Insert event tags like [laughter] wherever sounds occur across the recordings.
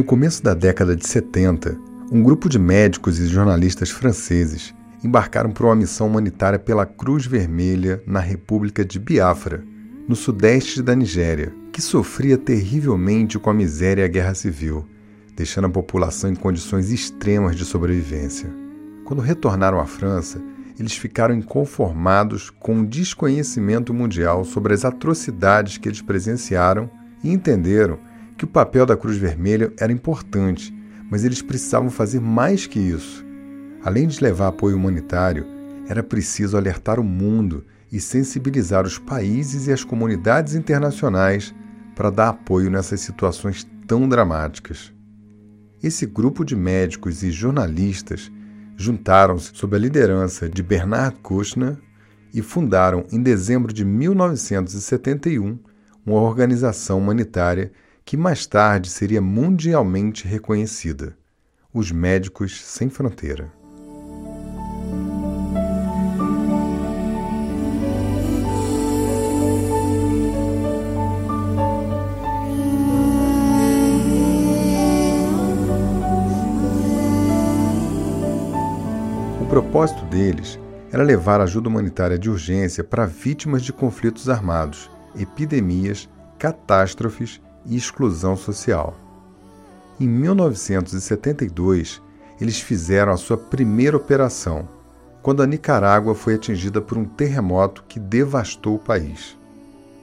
No começo da década de 70, um grupo de médicos e jornalistas franceses embarcaram para uma missão humanitária pela Cruz Vermelha na República de Biafra, no sudeste da Nigéria, que sofria terrivelmente com a miséria e a guerra civil, deixando a população em condições extremas de sobrevivência. Quando retornaram à França, eles ficaram inconformados com o desconhecimento mundial sobre as atrocidades que eles presenciaram e entenderam que o papel da Cruz Vermelha era importante, mas eles precisavam fazer mais que isso. Além de levar apoio humanitário, era preciso alertar o mundo e sensibilizar os países e as comunidades internacionais para dar apoio nessas situações tão dramáticas. Esse grupo de médicos e jornalistas juntaram-se sob a liderança de Bernard Kouchner e fundaram em dezembro de 1971 uma organização humanitária que mais tarde seria mundialmente reconhecida: os Médicos Sem Fronteira. propósito deles era levar ajuda humanitária de urgência para vítimas de conflitos armados, epidemias, catástrofes e exclusão social. Em 1972, eles fizeram a sua primeira operação, quando a Nicarágua foi atingida por um terremoto que devastou o país.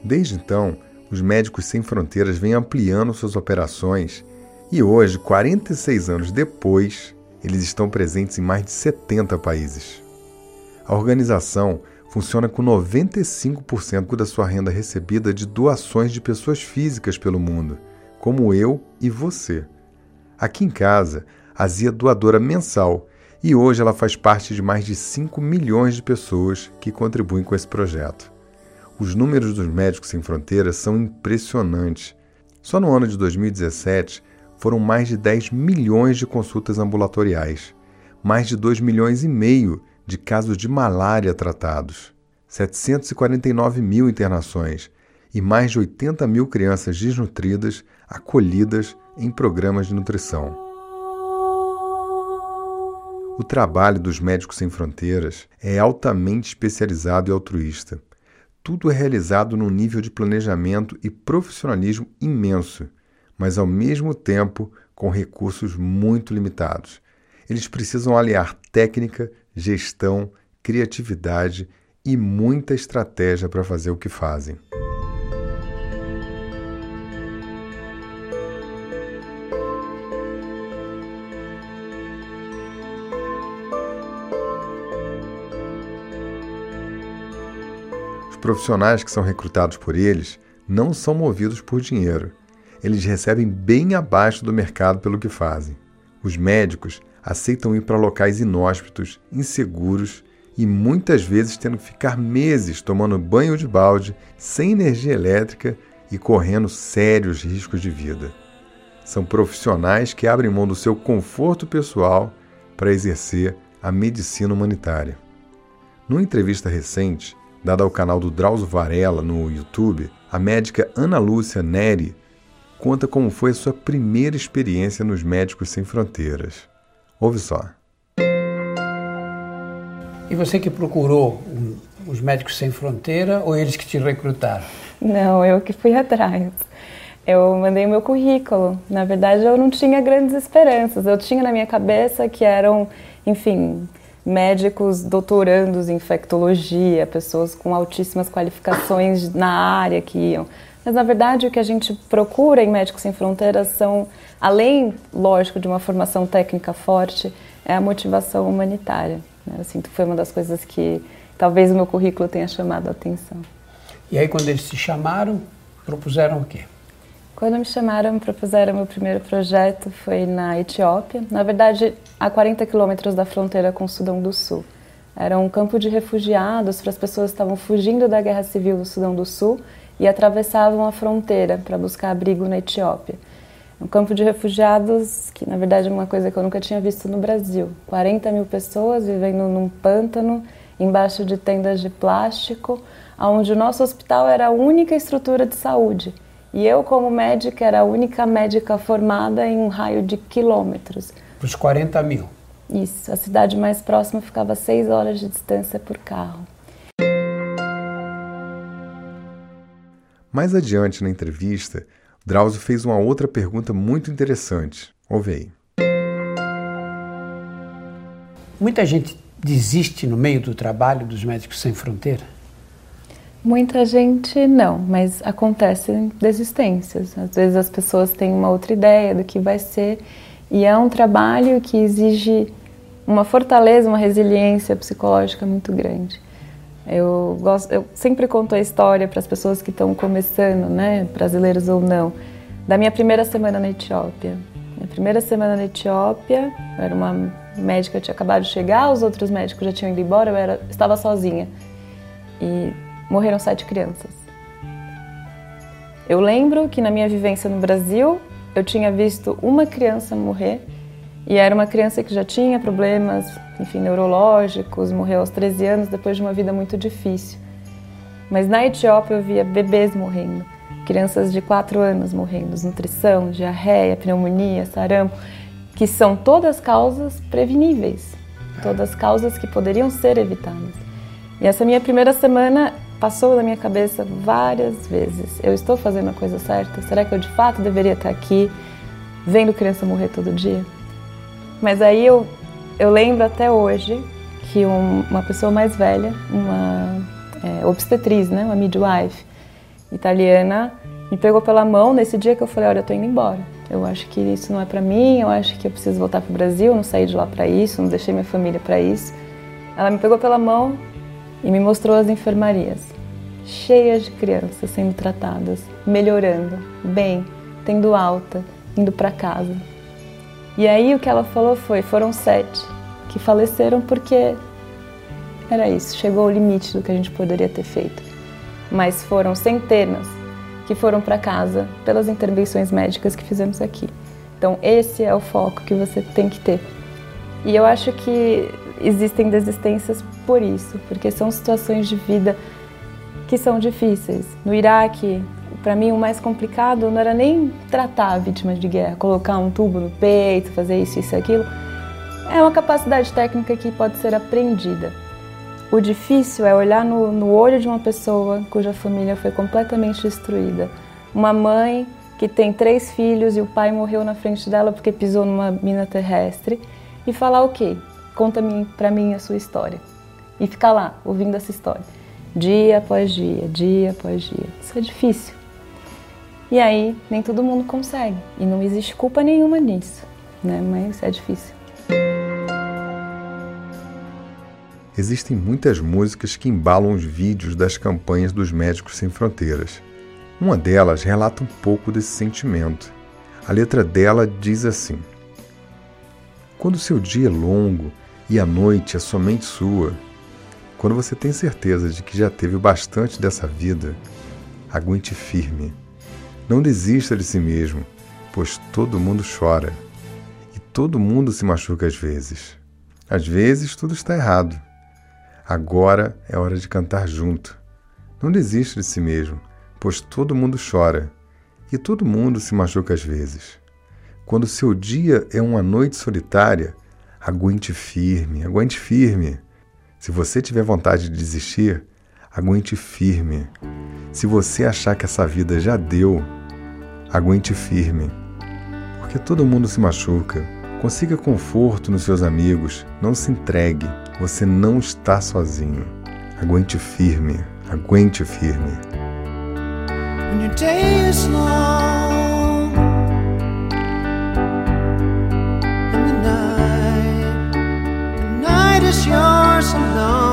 Desde então, os Médicos Sem Fronteiras vêm ampliando suas operações e hoje, 46 anos depois, eles estão presentes em mais de 70 países. A organização funciona com 95% da sua renda recebida de doações de pessoas físicas pelo mundo, como eu e você. Aqui em casa, a Zia é doadora mensal e hoje ela faz parte de mais de 5 milhões de pessoas que contribuem com esse projeto. Os números dos Médicos Sem Fronteiras são impressionantes. Só no ano de 2017, foram mais de 10 milhões de consultas ambulatoriais, mais de 2 milhões e meio de casos de malária tratados, 749 mil internações e mais de 80 mil crianças desnutridas acolhidas em programas de nutrição. O trabalho dos Médicos Sem Fronteiras é altamente especializado e altruísta. Tudo é realizado num nível de planejamento e profissionalismo imenso mas ao mesmo tempo com recursos muito limitados. Eles precisam aliar técnica, gestão, criatividade e muita estratégia para fazer o que fazem. Os profissionais que são recrutados por eles não são movidos por dinheiro eles recebem bem abaixo do mercado pelo que fazem. Os médicos aceitam ir para locais inóspitos, inseguros e muitas vezes tendo que ficar meses tomando banho de balde, sem energia elétrica e correndo sérios riscos de vida. São profissionais que abrem mão do seu conforto pessoal para exercer a medicina humanitária. Numa entrevista recente, dada ao canal do Drauzio Varela no YouTube, a médica Ana Lúcia Neri conta como foi a sua primeira experiência nos Médicos Sem Fronteiras. Ouve só. E você que procurou os Médicos Sem Fronteira ou eles que te recrutaram? Não, eu que fui [laughs] atrás. Eu mandei o meu currículo. Na verdade, eu não tinha grandes esperanças. Eu tinha na minha cabeça que eram, enfim, médicos doutorandos em infectologia, pessoas com altíssimas qualificações na área que iam. Mas na verdade o que a gente procura em Médicos Sem Fronteiras são, além, lógico, de uma formação técnica forte, é a motivação humanitária. Né? Eu sinto que foi uma das coisas que talvez o meu currículo tenha chamado a atenção. E aí quando eles se chamaram, propuseram o quê? Quando me chamaram, propuseram meu primeiro projeto foi na Etiópia, na verdade a 40 quilômetros da fronteira com o Sudão do Sul. Era um campo de refugiados para as pessoas que estavam fugindo da guerra civil do Sudão do Sul e atravessavam a fronteira para buscar abrigo na Etiópia. Um campo de refugiados que, na verdade, é uma coisa que eu nunca tinha visto no Brasil. 40 mil pessoas vivendo num pântano, embaixo de tendas de plástico, onde o nosso hospital era a única estrutura de saúde. E eu, como médica, era a única médica formada em um raio de quilômetros. Para os 40 mil. Isso. A cidade mais próxima ficava a seis horas de distância por carro. Mais adiante na entrevista, Drauzio fez uma outra pergunta muito interessante. Ouve aí. Muita gente desiste no meio do trabalho dos Médicos Sem Fronteira? Muita gente não, mas acontecem desistências. Às vezes as pessoas têm uma outra ideia do que vai ser e é um trabalho que exige uma fortaleza, uma resiliência psicológica muito grande. Eu, gosto, eu sempre conto a história para as pessoas que estão começando, né, brasileiros ou não, da minha primeira semana na Etiópia. Minha primeira semana na Etiópia, eu era uma médica, tinha acabado de chegar, os outros médicos já tinham ido embora, eu era, estava sozinha. E morreram sete crianças. Eu lembro que na minha vivência no Brasil, eu tinha visto uma criança morrer e era uma criança que já tinha problemas, enfim, neurológicos, morreu aos 13 anos depois de uma vida muito difícil. Mas na Etiópia eu via bebês morrendo, crianças de 4 anos morrendo, nutrição, diarreia, pneumonia, sarampo, que são todas causas preveníveis, todas causas que poderiam ser evitadas. E essa minha primeira semana passou na minha cabeça várias vezes. Eu estou fazendo a coisa certa? Será que eu de fato deveria estar aqui vendo criança morrer todo dia? Mas aí eu, eu lembro até hoje que um, uma pessoa mais velha, uma é, obstetriz, né, uma midwife italiana, me pegou pela mão nesse dia que eu falei, olha, eu tô indo embora. Eu acho que isso não é para mim, eu acho que eu preciso voltar para o Brasil, eu não saí de lá para isso, não deixei minha família para isso. Ela me pegou pela mão e me mostrou as enfermarias, cheias de crianças sendo tratadas, melhorando, bem, tendo alta, indo para casa. E aí o que ela falou foi: foram sete que faleceram porque era isso, chegou o limite do que a gente poderia ter feito. Mas foram centenas que foram para casa pelas intervenções médicas que fizemos aqui. Então, esse é o foco que você tem que ter. E eu acho que existem desistências por isso, porque são situações de vida que são difíceis. No Iraque, para mim o mais complicado não era nem tratar vítimas de guerra, colocar um tubo no peito, fazer isso, isso, aquilo. É uma capacidade técnica que pode ser aprendida. O difícil é olhar no, no olho de uma pessoa cuja família foi completamente destruída. Uma mãe que tem três filhos e o pai morreu na frente dela porque pisou numa mina terrestre e falar o quê? Conta para mim a sua história. E ficar lá ouvindo essa história, dia após dia, dia após dia. Isso é difícil. E aí, nem todo mundo consegue. E não existe culpa nenhuma nisso, né? Mas é difícil. Existem muitas músicas que embalam os vídeos das campanhas dos Médicos Sem Fronteiras. Uma delas relata um pouco desse sentimento. A letra dela diz assim: Quando seu dia é longo e a noite é somente sua, quando você tem certeza de que já teve bastante dessa vida, aguente firme não desista de si mesmo, pois todo mundo chora e todo mundo se machuca às vezes. Às vezes tudo está errado. Agora é hora de cantar junto. Não desista de si mesmo, pois todo mundo chora e todo mundo se machuca às vezes. Quando seu dia é uma noite solitária, aguente firme, aguente firme. Se você tiver vontade de desistir, aguente firme. Se você achar que essa vida já deu, aguente firme. Porque todo mundo se machuca. Consiga conforto nos seus amigos. Não se entregue. Você não está sozinho. Aguente firme. Aguente firme. When your day is long and the night, the night is yours alone.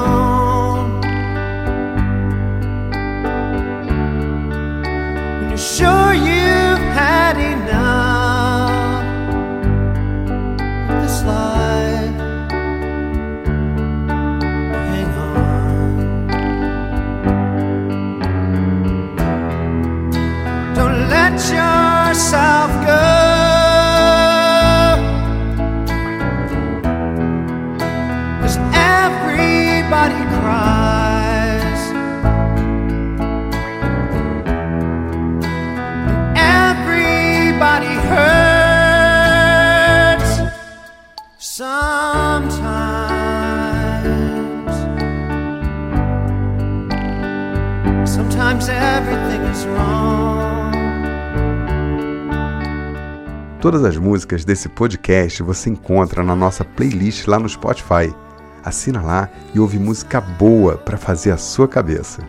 Todas as músicas desse podcast você encontra na nossa playlist lá no Spotify. Assina lá e ouve música boa para fazer a sua cabeça.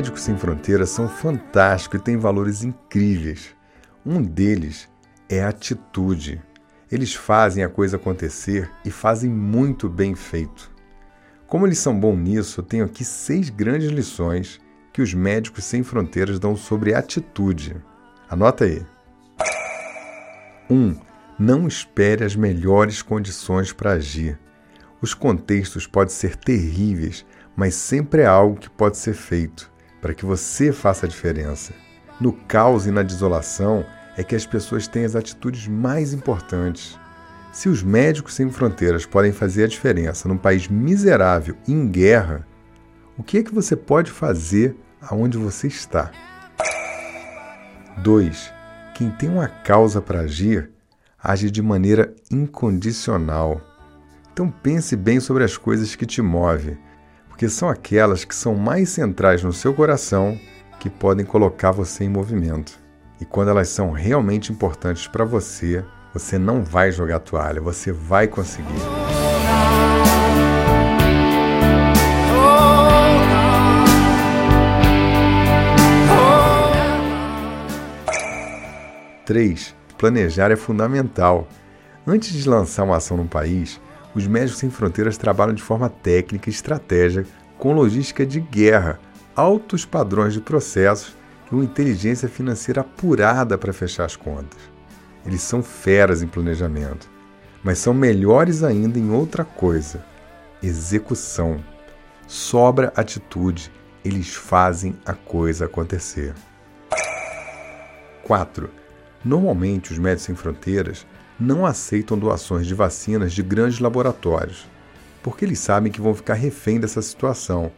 Médicos Sem Fronteiras são fantásticos e têm valores incríveis. Um deles é a atitude. Eles fazem a coisa acontecer e fazem muito bem feito. Como eles são bons nisso, eu tenho aqui seis grandes lições que os Médicos Sem Fronteiras dão sobre atitude. Anota aí. 1. Um, não espere as melhores condições para agir. Os contextos podem ser terríveis, mas sempre é algo que pode ser feito para que você faça a diferença. No caos e na desolação é que as pessoas têm as atitudes mais importantes. Se os médicos sem fronteiras podem fazer a diferença num país miserável e em guerra, o que é que você pode fazer aonde você está? 2. Quem tem uma causa para agir, age de maneira incondicional. Então pense bem sobre as coisas que te movem porque são aquelas que são mais centrais no seu coração que podem colocar você em movimento. E quando elas são realmente importantes para você, você não vai jogar toalha, você vai conseguir. Três, planejar é fundamental. Antes de lançar uma ação no país, os Médicos Sem Fronteiras trabalham de forma técnica e estratégica com logística de guerra, altos padrões de processos e uma inteligência financeira apurada para fechar as contas. Eles são feras em planejamento, mas são melhores ainda em outra coisa: execução. Sobra atitude, eles fazem a coisa acontecer. 4. Normalmente, os Médicos Sem Fronteiras não aceitam doações de vacinas de grandes laboratórios, porque eles sabem que vão ficar refém dessa situação.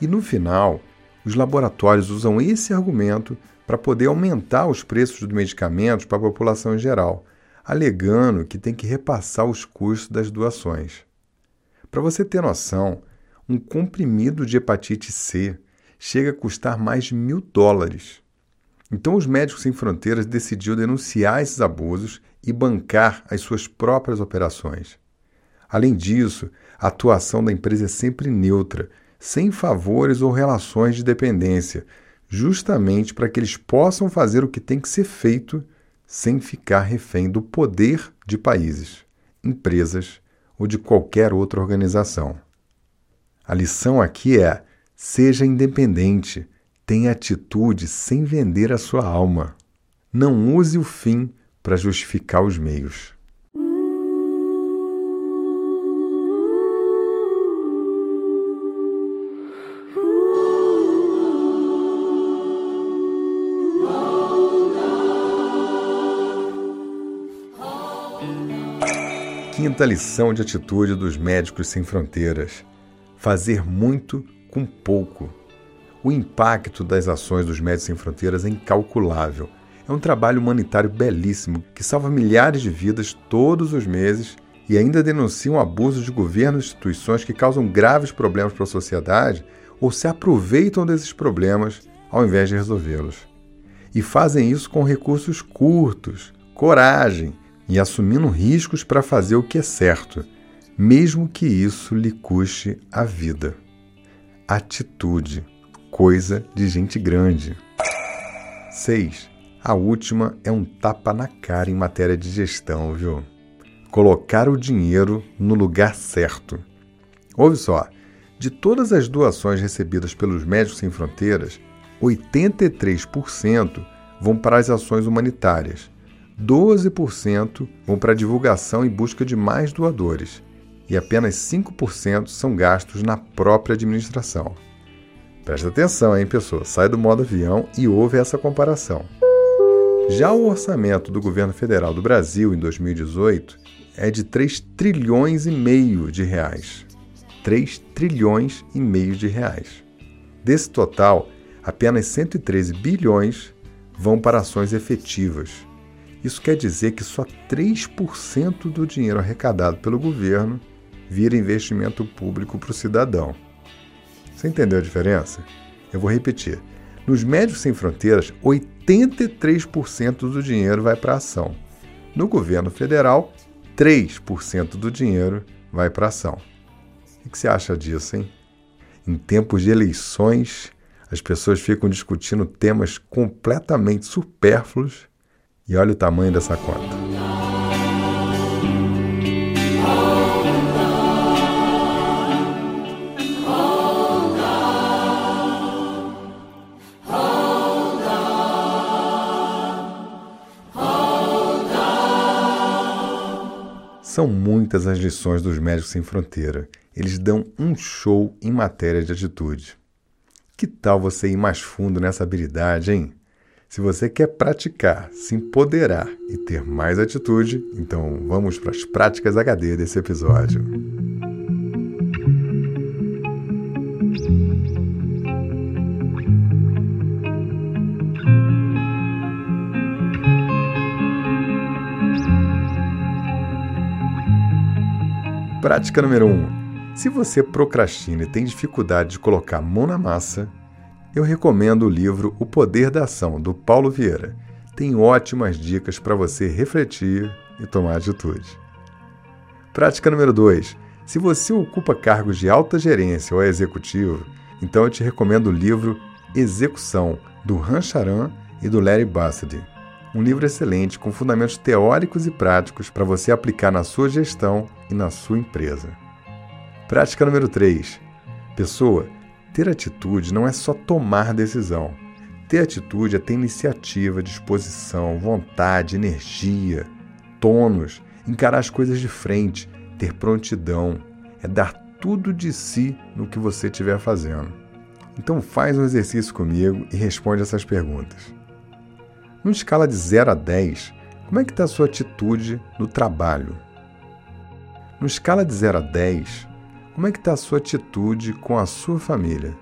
E no final, os laboratórios usam esse argumento para poder aumentar os preços dos medicamentos para a população em geral, alegando que tem que repassar os custos das doações. Para você ter noção, um comprimido de hepatite C chega a custar mais de mil dólares. Então, os Médicos Sem Fronteiras decidiu denunciar esses abusos e bancar as suas próprias operações. Além disso, a atuação da empresa é sempre neutra, sem favores ou relações de dependência, justamente para que eles possam fazer o que tem que ser feito sem ficar refém do poder de países, empresas ou de qualquer outra organização. A lição aqui é: seja independente, tenha atitude sem vender a sua alma. Não use o fim para justificar os meios. Quinta lição de atitude dos Médicos Sem Fronteiras: fazer muito com pouco. O impacto das ações dos Médicos Sem Fronteiras é incalculável. É um trabalho humanitário belíssimo que salva milhares de vidas todos os meses e ainda denunciam abusos de governos e instituições que causam graves problemas para a sociedade ou se aproveitam desses problemas ao invés de resolvê-los. E fazem isso com recursos curtos, coragem e assumindo riscos para fazer o que é certo, mesmo que isso lhe custe a vida. Atitude, coisa de gente grande. 6. A última é um tapa na cara em matéria de gestão, viu? Colocar o dinheiro no lugar certo. Ouve só, de todas as doações recebidas pelos Médicos Sem Fronteiras, 83% vão para as ações humanitárias, 12% vão para a divulgação e busca de mais doadores, e apenas 5% são gastos na própria administração. Presta atenção, hein, pessoa? Sai do modo avião e ouve essa comparação. Já o orçamento do governo federal do Brasil em 2018 é de 3 trilhões e meio de reais. 3 trilhões e meio de reais. Desse total, apenas 113 bilhões vão para ações efetivas. Isso quer dizer que só 3% do dinheiro arrecadado pelo governo vira investimento público para o cidadão. Você entendeu a diferença? Eu vou repetir. Nos Médicos Sem Fronteiras, 83% do dinheiro vai para ação. No governo federal, 3% do dinheiro vai para ação. O que você acha disso, hein? Em tempos de eleições, as pessoas ficam discutindo temas completamente supérfluos e olha o tamanho dessa conta. São muitas as lições dos Médicos Sem Fronteira eles dão um show em matéria de atitude. Que tal você ir mais fundo nessa habilidade, hein? Se você quer praticar, se empoderar e ter mais atitude, então vamos para as práticas HD desse episódio. Prática número 1. Um, se você procrastina e tem dificuldade de colocar a mão na massa, eu recomendo o livro O Poder da Ação, do Paulo Vieira. Tem ótimas dicas para você refletir e tomar atitude. Prática número 2. Se você ocupa cargos de alta gerência ou é executivo, então eu te recomendo o livro Execução, do Han Charan e do Larry Bassady. Um livro excelente com fundamentos teóricos e práticos para você aplicar na sua gestão e na sua empresa. Prática número 3. Pessoa, ter atitude não é só tomar decisão. Ter atitude é ter iniciativa, disposição, vontade, energia, tônus, encarar as coisas de frente, ter prontidão, é dar tudo de si no que você estiver fazendo. Então faz um exercício comigo e responde essas perguntas. Numa escala de 0 a 10, como é que está a sua atitude no trabalho? Numa escala de 0 a 10, como é que está a sua atitude com a sua família?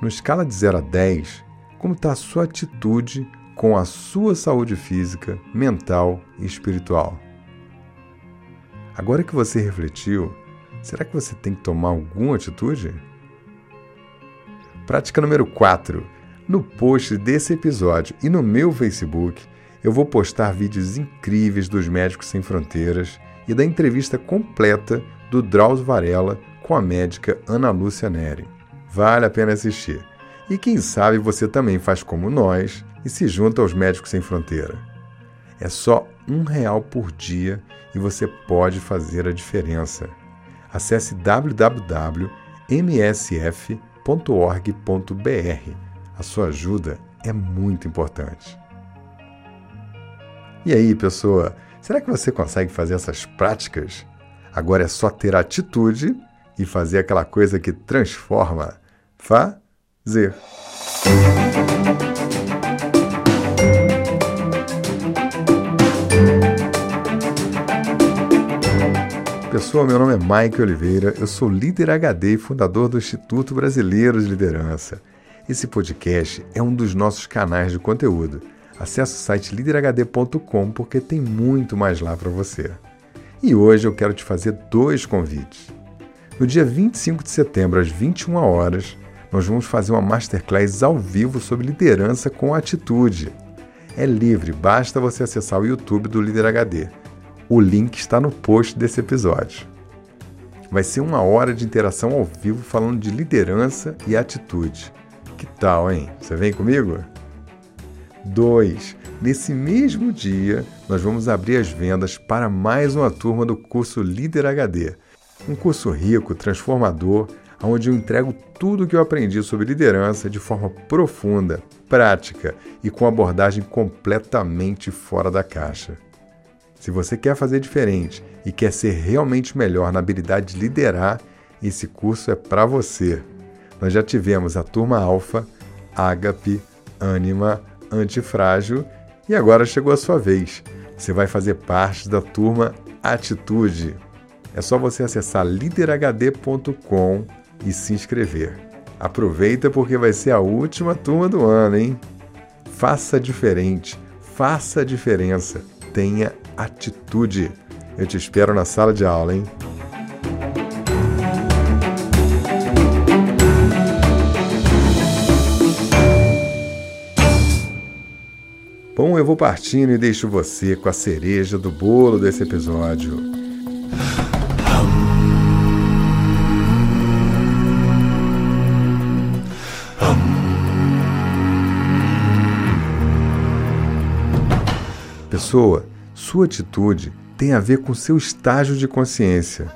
No escala de 0 a 10, como está a sua atitude com a sua saúde física, mental e espiritual? Agora que você refletiu, será que você tem que tomar alguma atitude? Prática número 4. No post desse episódio e no meu Facebook, eu vou postar vídeos incríveis dos Médicos Sem Fronteiras e da entrevista completa do Drauzio Varela com a médica Ana Lúcia Neri. Vale a pena assistir. E quem sabe você também faz como nós e se junta aos Médicos Sem Fronteira. É só um real por dia e você pode fazer a diferença. Acesse www.msf.org.br. A sua ajuda é muito importante. E aí, pessoa, será que você consegue fazer essas práticas Agora é só ter atitude e fazer aquela coisa que transforma. Fazer. pessoal, meu nome é Mike Oliveira, eu sou líder HD e fundador do Instituto Brasileiro de Liderança. Esse podcast é um dos nossos canais de conteúdo. Acesse o site liderhd.com porque tem muito mais lá para você. E hoje eu quero te fazer dois convites. No dia 25 de setembro, às 21 horas, nós vamos fazer uma masterclass ao vivo sobre liderança com atitude. É livre, basta você acessar o YouTube do Líder HD. O link está no post desse episódio. Vai ser uma hora de interação ao vivo falando de liderança e atitude. Que tal, hein? Você vem comigo? 2. Nesse mesmo dia, nós vamos abrir as vendas para mais uma turma do curso Líder HD. Um curso rico, transformador, onde eu entrego tudo o que eu aprendi sobre liderança de forma profunda, prática e com abordagem completamente fora da caixa. Se você quer fazer diferente e quer ser realmente melhor na habilidade de liderar, esse curso é para você. Nós já tivemos a turma Alfa, Ágape, Anima, Antifrágil e agora chegou a sua vez. Você vai fazer parte da turma Atitude. É só você acessar liderhd.com e se inscrever. Aproveita porque vai ser a última turma do ano, hein? Faça diferente, faça a diferença, tenha atitude. Eu te espero na sala de aula, hein? Bom, eu vou partindo e deixo você com a cereja do bolo desse episódio. Pessoa, sua atitude tem a ver com seu estágio de consciência.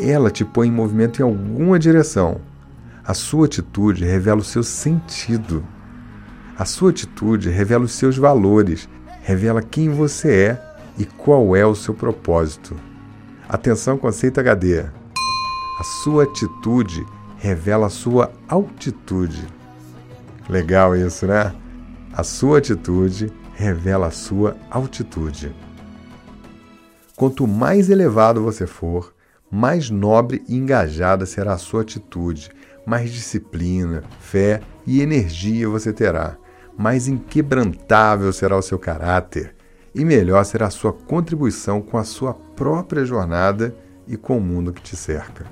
Ela te põe em movimento em alguma direção. A sua atitude revela o seu sentido. A sua atitude revela os seus valores, revela quem você é e qual é o seu propósito. Atenção, conceito HD. A sua atitude revela a sua altitude. Legal isso, né? A sua atitude revela a sua altitude. Quanto mais elevado você for, mais nobre e engajada será a sua atitude, mais disciplina, fé e energia você terá, mais inquebrantável será o seu caráter e melhor será a sua contribuição com a sua própria jornada e com o mundo que te cerca.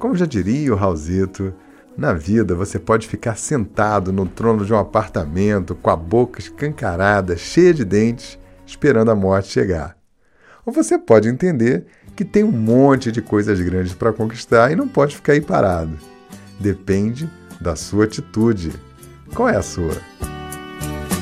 Como já diria o Raulzito, na vida, você pode ficar sentado no trono de um apartamento com a boca escancarada, cheia de dentes, esperando a morte chegar. Ou você pode entender que tem um monte de coisas grandes para conquistar e não pode ficar aí parado. Depende da sua atitude. Qual é a sua?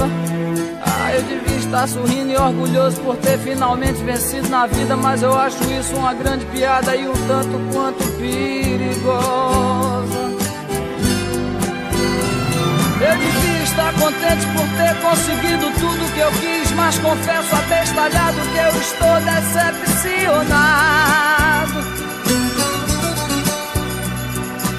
Ah, eu devia estar sorrindo e orgulhoso por ter finalmente vencido na vida, mas eu acho isso uma grande piada e um tanto quanto perigosa. Eu devia estar contente por ter conseguido tudo que eu quis, mas confesso abestalhado que eu estou decepcionado.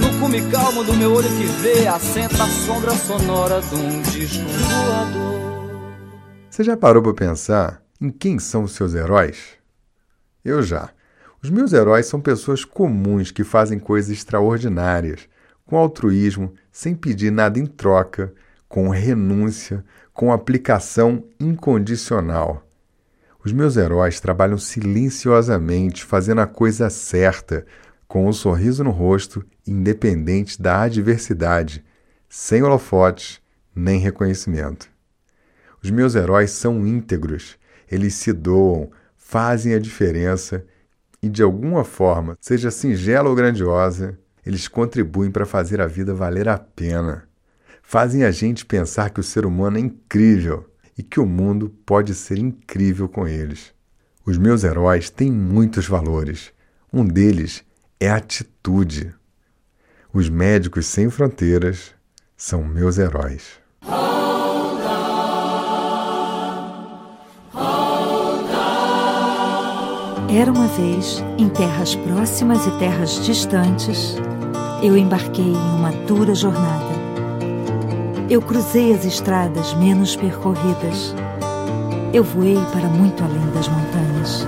no cume calmo do meu olho que vê, assenta a sombra sonora de um disco voador. Você já parou para pensar em quem são os seus heróis? Eu já. Os meus heróis são pessoas comuns que fazem coisas extraordinárias, com altruísmo, sem pedir nada em troca, com renúncia, com aplicação incondicional. Os meus heróis trabalham silenciosamente, fazendo a coisa certa, com um sorriso no rosto, independente da adversidade, sem holofotes nem reconhecimento. Os meus heróis são íntegros, eles se doam, fazem a diferença e de alguma forma, seja singela ou grandiosa, eles contribuem para fazer a vida valer a pena. Fazem a gente pensar que o ser humano é incrível e que o mundo pode ser incrível com eles. Os meus heróis têm muitos valores. Um deles é a atitude. Os médicos sem fronteiras são meus heróis. Era uma vez, em terras próximas e terras distantes, eu embarquei em uma dura jornada. Eu cruzei as estradas menos percorridas. Eu voei para muito além das montanhas.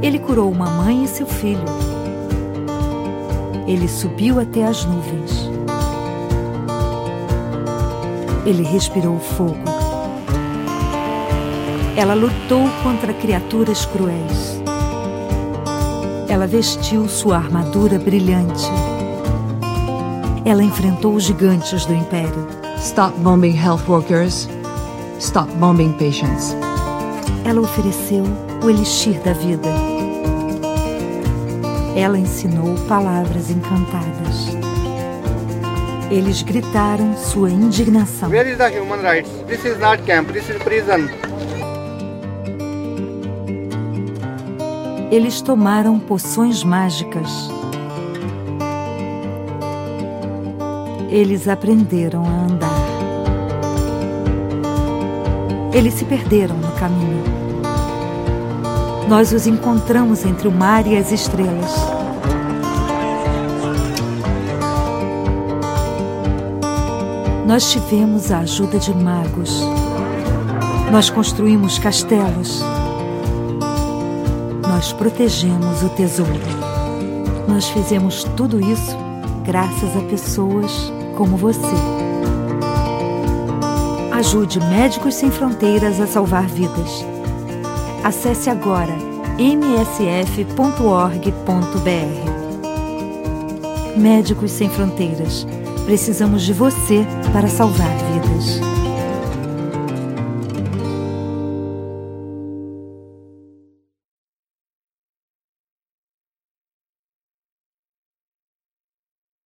Ele curou uma mãe e seu filho. Ele subiu até as nuvens. Ele respirou fogo ela lutou contra criaturas cruéis. Ela vestiu sua armadura brilhante. Ela enfrentou os gigantes do império. Stop bombing health workers. Stop bombing patients. Ela ofereceu o elixir da vida. Ela ensinou palavras encantadas. Eles gritaram sua indignação. Where is the human rights? This is not camp, this is prison. eles tomaram poções mágicas. Eles aprenderam a andar. Eles se perderam no caminho. Nós os encontramos entre o mar e as estrelas. Nós tivemos a ajuda de magos. Nós construímos castelos nós protegemos o tesouro. Nós fizemos tudo isso graças a pessoas como você. Ajude Médicos Sem Fronteiras a salvar vidas. Acesse agora msf.org.br. Médicos Sem Fronteiras. Precisamos de você para salvar vidas.